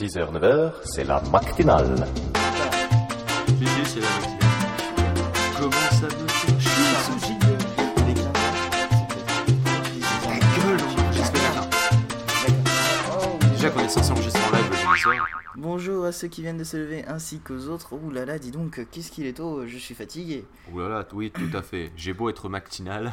6h, 9h, c'est la matinale. GG, c'est la matinale. Comment ça me fait chier ce gilet Ta gueule, on enregistre là. Déjà qu'on est censé enregistrer en live le jeudi soir. Bonjour à ceux qui viennent de se lever ainsi qu'aux autres. Ouh là là, dis donc, qu'est-ce qu'il est tôt, je suis fatigué. Ouh là là, oui, tout à fait. J'ai beau être matinal.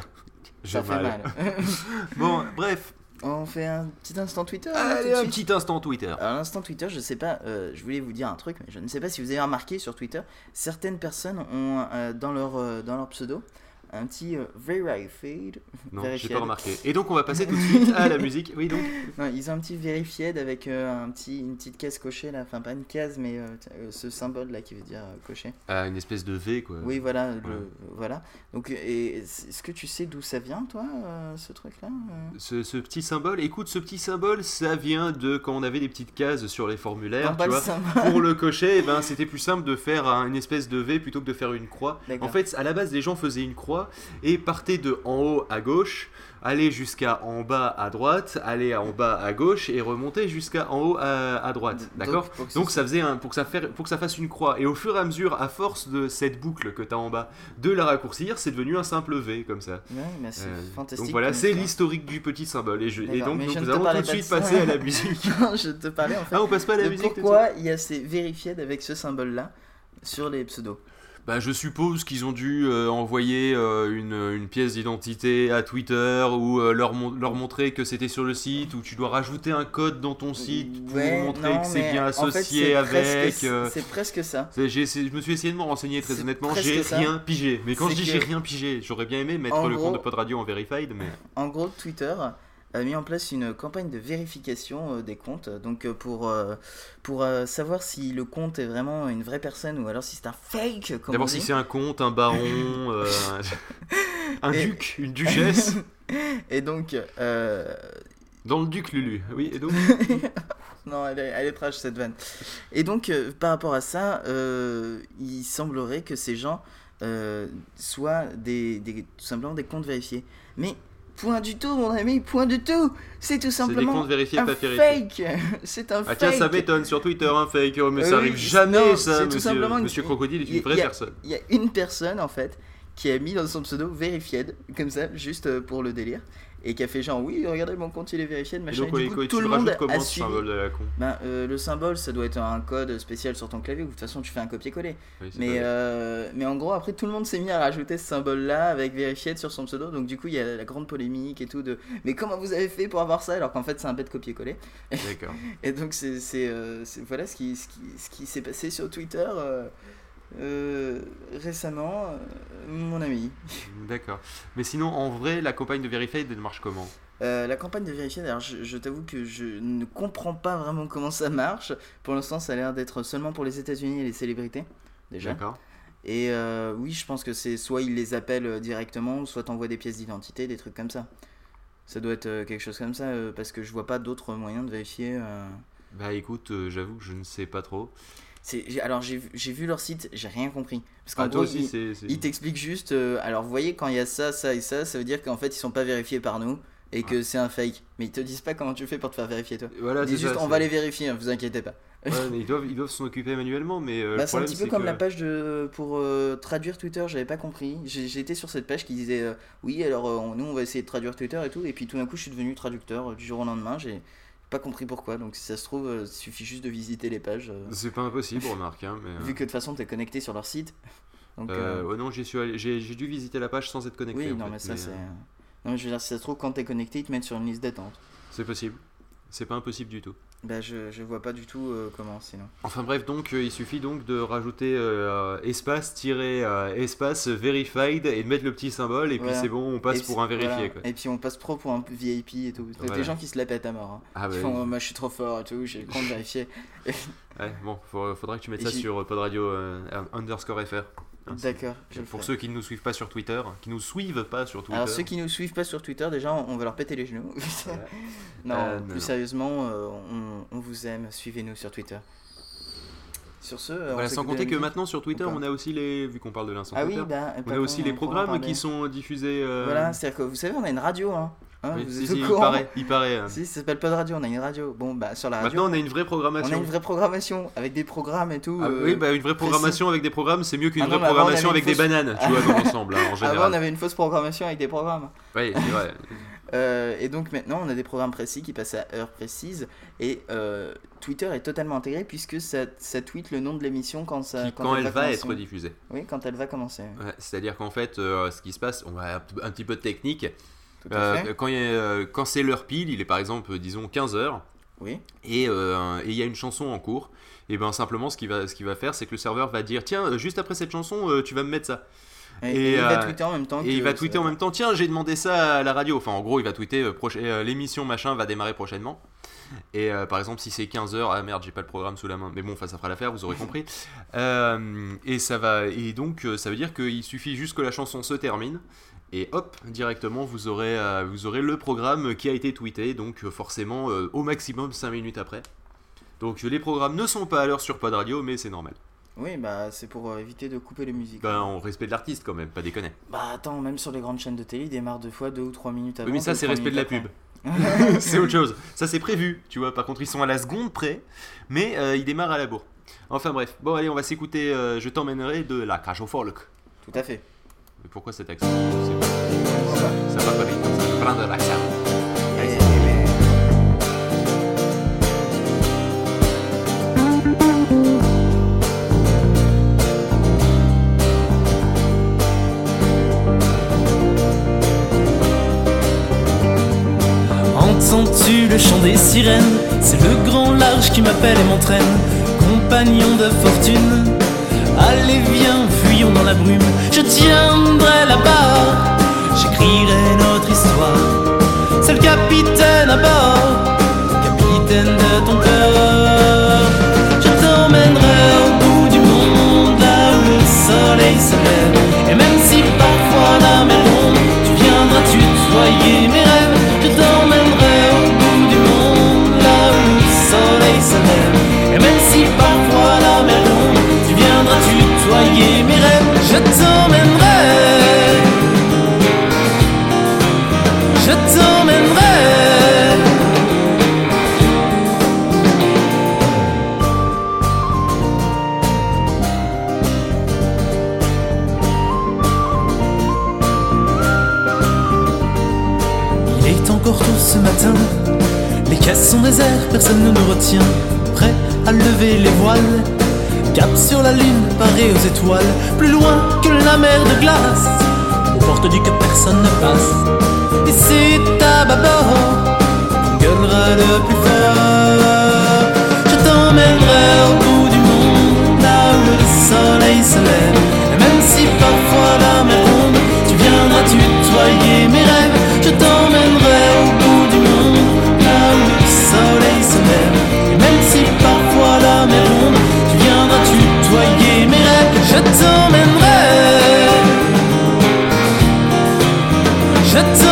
j'ai fait mal. Bon, bref. On fait un petit instant Twitter Allez, un petit instant Twitter. Alors l'instant Twitter, je sais pas, euh, je voulais vous dire un truc, mais je ne sais pas si vous avez remarqué sur Twitter, certaines personnes ont euh, dans, leur, euh, dans leur pseudo un petit euh, verified. Non, j'ai pas remarqué. Et donc, on va passer tout de suite à la musique. Oui, donc. Non, ils ont un petit verified avec euh, un petit, une petite case cochée là, enfin pas une case, mais euh, euh, ce symbole là qui veut dire cocher. Ah, une espèce de V, quoi. Oui, voilà, le- voilà. Donc, est-ce que tu sais d'où ça vient, toi, ce truc-là euh? Ce, ce petit symbole, écoute, ce petit symbole, ça vient de quand on avait des petites cases sur les formulaires, Non, tu vois. Pour le cocher, eh ben, c'était plus simple de faire un- une espèce de V plutôt que de faire une croix. En fait, à la base, les gens faisaient une croix et partaient de en haut à gauche, aller jusqu'à en bas à droite, aller en bas à gauche et remonter jusqu'à en haut à, à droite. D'accord donc ça faisait un, pour que ça faire, pour que ça fasse une croix et au fur et à mesure à force de cette boucle que tu as en bas de la raccourcir c'est devenu un simple V comme ça Ouais, mais c'est Euh, fantastique. donc voilà c'est l'historique du petit symbole et, je, et D'accord, donc, je nous allons tout de suite ça. passer à la musique je te parlais en fait. ah on passe pas à la musique pourquoi il y a ces verified avec ce symbole-là sur les pseudos. Bah, je suppose qu'ils ont dû euh, envoyer euh, une, une pièce d'identité à Twitter ou euh, leur, mon- leur montrer que c'était sur le site ou tu dois rajouter un code dans ton site pour Ouais, montrer non, que c'est bien en fait, associé avec. C'est presque ça. je me suis essayé de me renseigner très honnêtement, j'ai rien pigé. Mais quand je dis que- j'ai rien pigé, j'aurais bien aimé mettre le gros- compte de Pod Radio en verified, mais En gros, Twitter a mis en place une campagne de vérification euh, des comptes, donc euh, pour, euh, pour savoir si le compte est vraiment une vraie personne ou alors si c'est un fake. D'abord si c'est un comte, un baron, euh, un Et- duc, une duchesse, Et donc, euh, dans le duc Lulu. Oui, et donc non, elle est, elle est trash cette vanne. Et donc, euh, par rapport à ça, il semblerait que ces gens soient des, des- tout simplement des comptes vérifiés. Mais point du tout, mon ami, point du tout. C'est tout des simplement vérifiés, un fake. C'est un Ah fake. tiens, ça m'étonne sur Twitter, un fake, mais Euh, ça oui, arrive jamais non, ça, tout monsieur, simplement que- monsieur Crocodile est y- une vraie il y a- personne. Il y a une personne en fait qui a mis dans son pseudo verified comme ça juste euh, pour le délire et qui a fait genre oui regardez mon compte il est verified Et machin. donc, et du coup, tout tu le monde comment a ce suivi symbole de la con ben, euh, le symbole ça doit être un code spécial sur ton clavier ou de toute façon tu fais un copier-coller. Oui, mais, euh, mais en gros après tout le monde s'est mis à rajouter ce symbole là avec verified sur son pseudo. Donc du coup il y a la grande polémique et tout de mais comment vous avez fait pour avoir ça alors qu'en fait c'est un bête copier-coller. D'accord. et donc euh, c'est- voilà ce qui, ce qui, ce qui s'est passé sur Twitter euh, récemment, euh, mon ami. D'accord. Mais sinon, en vrai, la campagne de Verified, elle marche comment? Euh, la campagne de vérifier, alors je, je t'avoue que je ne comprends pas vraiment comment ça marche. Pour l'instant, ça a l'air d'être seulement pour les États-Unis et les célébrités, déjà. D'accord. Et euh, oui, je pense que c'est soit ils les appellent directement, soit t'envoies des pièces d'identité, des trucs comme ça. Ça doit être quelque chose comme ça, parce que je vois pas d'autres moyens de vérifier. Bah écoute, j'avoue que je ne sais pas trop. Alors j'ai, vu- j'ai vu leur site, j'ai rien compris. Parce qu'en Ah, toi gros, aussi, ils, c'est. c'est- ils t'expliquent juste, euh, alors vous voyez, quand il y a ça, ça et ça, ça veut dire qu'en fait ils sont pas vérifiés par nous et que c'est un fake. Mais ils te disent pas comment tu fais pour te faire vérifier toi. Voilà, Ils disent juste, ça, on va les vérifier, hein, vous inquiétez pas. Ouais, mais ils doivent ils doivent s'en occuper manuellement, mais euh, Bah, c'est un petit peu comme que- la page de, pour euh, traduire Twitter, j'avais pas compris. Été sur cette page qui disait, oui, alors on- nous on va essayer de traduire Twitter et tout, et puis tout d'un coup je suis devenu traducteur du jour au lendemain, j'ai pas compris pourquoi. Donc si ça se trouve, euh, il suffit juste de visiter les pages. euh, C'est pas impossible, remarque. Hein, mais, euh, Vu que de toute façon t'es connecté sur leur site. Donc, euh, euh, ouais, non, j'ai dû visiter la page sans être connecté. oui, non, fait, mais ça c'est. euh, Non, mais je veux dire, si ça se trouve, quand t'es connecté, ils te mettent sur une liste d'attente. C'est possible. C'est pas impossible du tout. Bah, je, je vois pas du tout euh, comment sinon. Enfin bref, donc euh, il suffit donc de rajouter euh, espace tiré euh, espace verified et de mettre le petit symbole et puis c'est bon, on passe pour un vérifié voilà. quoi. Et puis on passe pro pour un VIP et tout. Voilà. des gens qui se la pètent à mort. hein. Ah bah oui. font, moi je suis trop fort et tout, j'ai le compte vérifié. Ouais, bon, faudra que tu mettes Et ça sur Pod Radio underscore FR. Hein, D'accord, Pour ferai. ceux qui ne nous suivent pas sur Twitter, qui nous suivent pas sur Twitter. Alors ceux qui nous suivent pas sur Twitter, déjà on va leur péter les genoux. non, Euh, plus non. sérieusement, euh, on, on vous aime, suivez-nous sur Twitter. Sur ce, euh, Voilà, sans compter que maintenant sur Twitter, on a aussi les. Vu qu'on parle de l'instant Ah oui, bah. on a aussi les programmes qui sont diffusés. euh, Voilà, c'est-à-dire que vous savez, on a une radio, hein. Hein, Oui, vous si, êtes si, au il courant paraît, il paraît. euh. Si, ça s'appelle pas de radio, on a une radio. Bon, bah sur la radio, Maintenant, on a une vraie on a programmation. une vraie programmation avec des programmes et tout. Ah, euh, oui, bah, une vraie programmation avec des programmes, c'est mieux qu'une Ah vraie programmation avec des bananes, tu vois, dans l'ensemble, hein, en Avant, on général. avait une fausse programmation avec des programmes. Oui, c'est vrai. Euh, et donc maintenant, on a des programmes précis qui passent à heure précise. Et euh, Twitter est totalement intégré puisque ça, ça tweet le nom de l'émission quand, ça, Qui, quand elle va être diffusée. Oui, quand elle va commencer. Ouais, C'est-à-dire qu'en fait, euh, ce qui se passe, on va un, un petit peu de technique. Euh, quand euh, quand c'est l'heure pile, il est par exemple, euh, disons, 15h, Oui. et euh, il y a une chanson en cours, et ben simplement, ce qu'il va, ce qu'il va faire, c'est que le serveur va dire Tiens, juste après cette chanson, tu vas me mettre ça. Et, Et, et il va tweeter en même temps. Et il va tweeter en même temps Tiens, j'ai demandé ça à la radio. Enfin, en gros, il va tweeter L'émission machin va démarrer prochainement. Et euh, par exemple, si c'est 15h, ah merde, j'ai pas le programme sous la main. Mais bon, enfin, ça fera l'affaire, vous aurez compris. Euh, et ça va, et donc, ça veut dire qu'il suffit juste que la chanson se termine. Et hop, directement, vous aurez, euh, vous aurez le programme qui a été tweeté. Donc, euh, forcément, euh, au maximum 5 minutes après. Donc, les programmes ne sont pas à l'heure sur Pod Radio, mais c'est normal. Oui, bah c'est pour euh, éviter de couper les musiques. Ben, on respecte l'artiste quand même, pas déconner. Bah attends, même sur les grandes chaînes de télé, ils démarrent deux fois, deux ou trois minutes avant. Oui, mais ça, c'est respect de la pub. c'est autre chose. Ça, c'est prévu, tu vois. Par contre, ils sont à la seconde près, mais ils démarrent à la bourre. Enfin bref. Bon, allez, on va s'écouter Je t'emmènerai de la cage au folk. Tout à fait. Mais pourquoi cet accent. Ça va pas vite, ça prend de l'accent. Entends-tu le chant des sirènes? C'est le grand large qui m'appelle et m'entraîne. Compagnon de fortune Allez viens, fuyons dans la brume. Je tiendrai la barre. J'écrirai notre histoire. C'est le capitaine à bord. Capitaine de ton cœur caisses sont désertes, personne ne nous retient. Prêt à lever les voiles, cap sur la lune, paré aux étoiles, plus loin que la mer de glace. Aux portes du que personne ne passe. Et c'est à bâbord gueulera le plus fort. Je t'emmènerai au bout Je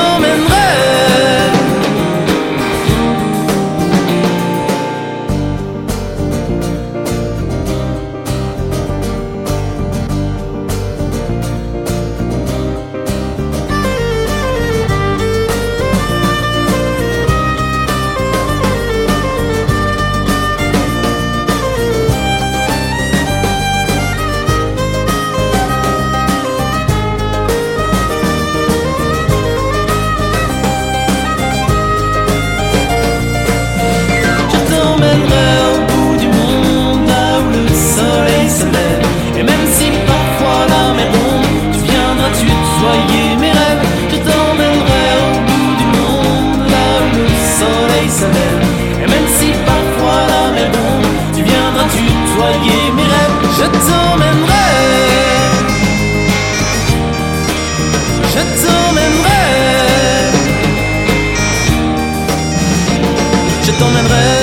t'emmènerai